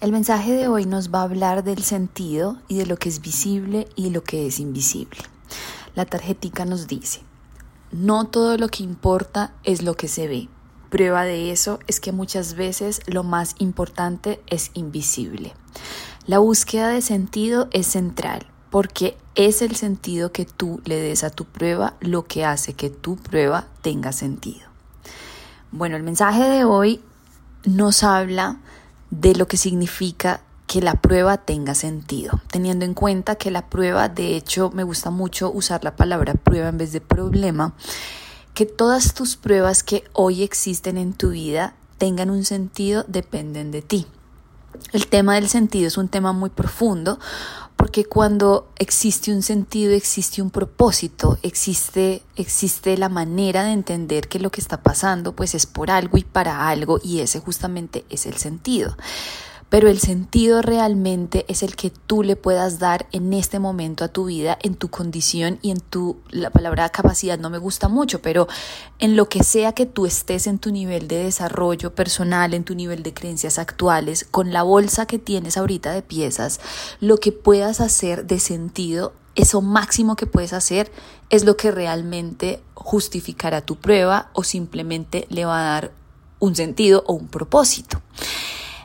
El mensaje de hoy nos va a hablar del sentido y de lo que es visible y lo que es invisible. La tarjetica nos dice, no todo lo que importa es lo que se ve. Prueba de eso es que muchas veces lo más importante es invisible. La búsqueda de sentido es central porque es el sentido que tú le des a tu prueba lo que hace que tu prueba tenga sentido. Bueno, el mensaje de hoy nos habla de lo que significa que la prueba tenga sentido, teniendo en cuenta que la prueba, de hecho, me gusta mucho usar la palabra prueba en vez de problema, que todas tus pruebas que hoy existen en tu vida tengan un sentido dependen de ti. El tema del sentido es un tema muy profundo porque cuando existe un sentido, existe un propósito, existe, existe la manera de entender que lo que está pasando pues es por algo y para algo y ese justamente es el sentido pero el sentido realmente es el que tú le puedas dar en este momento a tu vida, en tu condición y en tu, la palabra capacidad no me gusta mucho, pero en lo que sea que tú estés en tu nivel de desarrollo personal, en tu nivel de creencias actuales, con la bolsa que tienes ahorita de piezas, lo que puedas hacer de sentido, eso máximo que puedes hacer es lo que realmente justificará tu prueba o simplemente le va a dar un sentido o un propósito.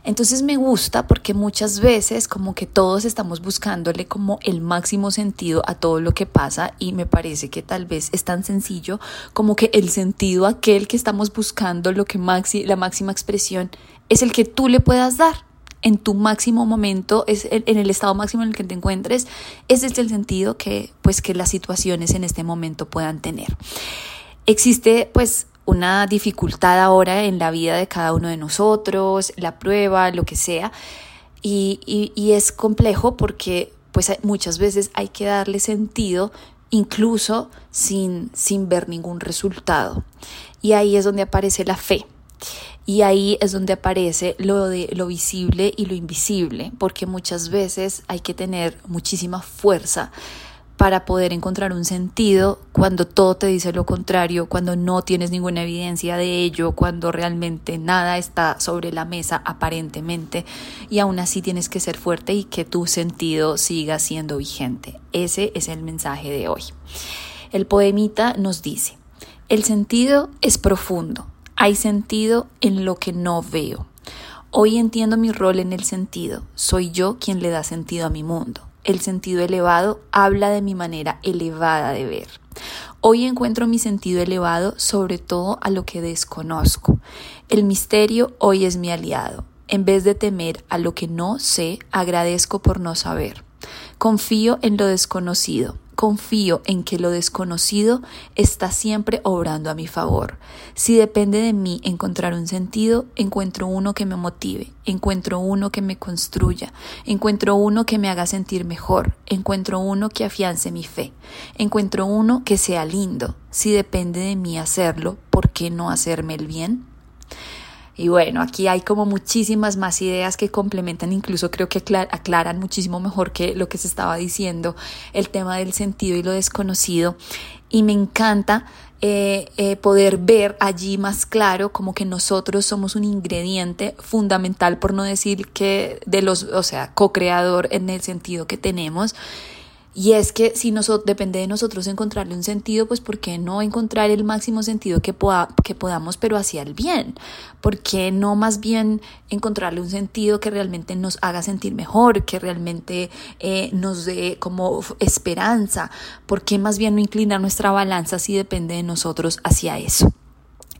Entonces me gusta porque muchas veces como que todos estamos buscándole como el máximo sentido a todo lo que pasa y me parece que tal vez es tan sencillo como que el sentido aquel que estamos buscando, lo que maxi, la máxima expresión es el que tú le puedas dar en tu máximo momento, es en el estado máximo en el que te encuentres, ese es el sentido que pues que las situaciones en este momento puedan tener. Existe pues una dificultad ahora en la vida de cada uno de nosotros, la prueba, lo que sea. Y, y, es complejo porque pues muchas veces hay que darle sentido incluso sin, sin ver ningún resultado. Y ahí es donde aparece la fe. Y ahí es donde aparece lo de lo visible y lo invisible, porque muchas veces hay que tener muchísima fuerza para poder encontrar un sentido cuando todo te dice lo contrario, cuando no tienes ninguna evidencia de ello, cuando realmente nada está sobre la mesa aparentemente y aún así tienes que ser fuerte y que tu sentido siga siendo vigente. Ese es el mensaje de hoy. El poemita nos dice, el sentido es profundo, hay sentido en lo que no veo. Hoy entiendo mi rol en el sentido, soy yo quien le da sentido a mi mundo. El sentido elevado habla de mi manera elevada de ver. Hoy encuentro mi sentido elevado sobre todo a lo que desconozco. El misterio hoy es mi aliado. En vez de temer a lo que no sé, agradezco por no saber. Confío en lo desconocido. Confío en que lo desconocido está siempre obrando a mi favor. Si depende de mí encontrar un sentido, encuentro uno que me motive, encuentro uno que me construya, encuentro uno que me haga sentir mejor, encuentro uno que afiance mi fe, encuentro uno que sea lindo. Si depende de mí hacerlo, ¿por qué no hacerme el bien? Y bueno, aquí hay como muchísimas más ideas que complementan, incluso creo que aclaran muchísimo mejor que lo que se estaba diciendo, el tema del sentido y lo desconocido. Y me encanta eh, eh, poder ver allí más claro como que nosotros somos un ingrediente fundamental, por no decir que de los, o sea, co-creador en el sentido que tenemos y es que si nosotros, depende de nosotros encontrarle un sentido, pues ¿por qué no encontrar el máximo sentido que, que podamos, pero hacia el bien? ¿Por qué no más bien encontrarle un sentido que realmente nos haga sentir mejor, que realmente eh, nos dé como esperanza? ¿Por qué más bien no inclinar nuestra balanza si depende de nosotros hacia eso?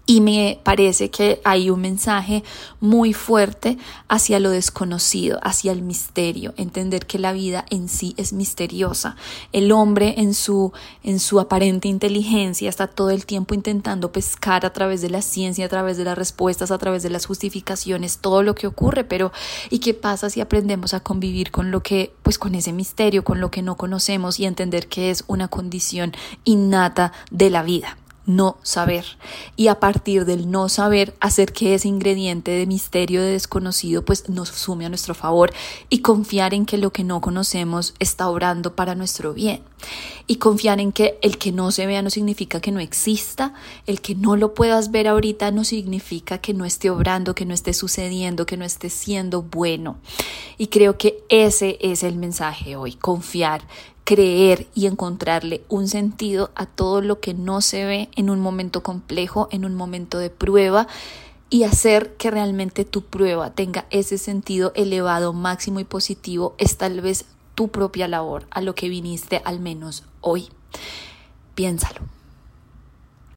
Y me parece que hay un mensaje muy fuerte hacia lo desconocido, hacia el misterio, entender que la vida en sí es misteriosa. El hombre en su, en su aparente inteligencia está todo el tiempo intentando pescar a través de la ciencia, a través de las respuestas, a través de las justificaciones, todo lo que ocurre, pero ¿y qué pasa si aprendemos a convivir con lo que, pues con ese misterio, con lo que no conocemos y entender que es una condición innata de la vida? No saber. Y a partir del no saber, hacer que ese ingrediente de misterio, de desconocido, pues nos sume a nuestro favor y confiar en que lo que no conocemos está obrando para nuestro bien. Y confiar en que el que no se vea no significa que no exista, el que no lo puedas ver ahorita no significa que no esté obrando, que no esté sucediendo, que no esté siendo bueno. Y creo que ese es el mensaje hoy, confiar creer y encontrarle un sentido a todo lo que no se ve en un momento complejo, en un momento de prueba y hacer que realmente tu prueba tenga ese sentido elevado, máximo y positivo es tal vez tu propia labor, a lo que viniste al menos hoy. Piénsalo.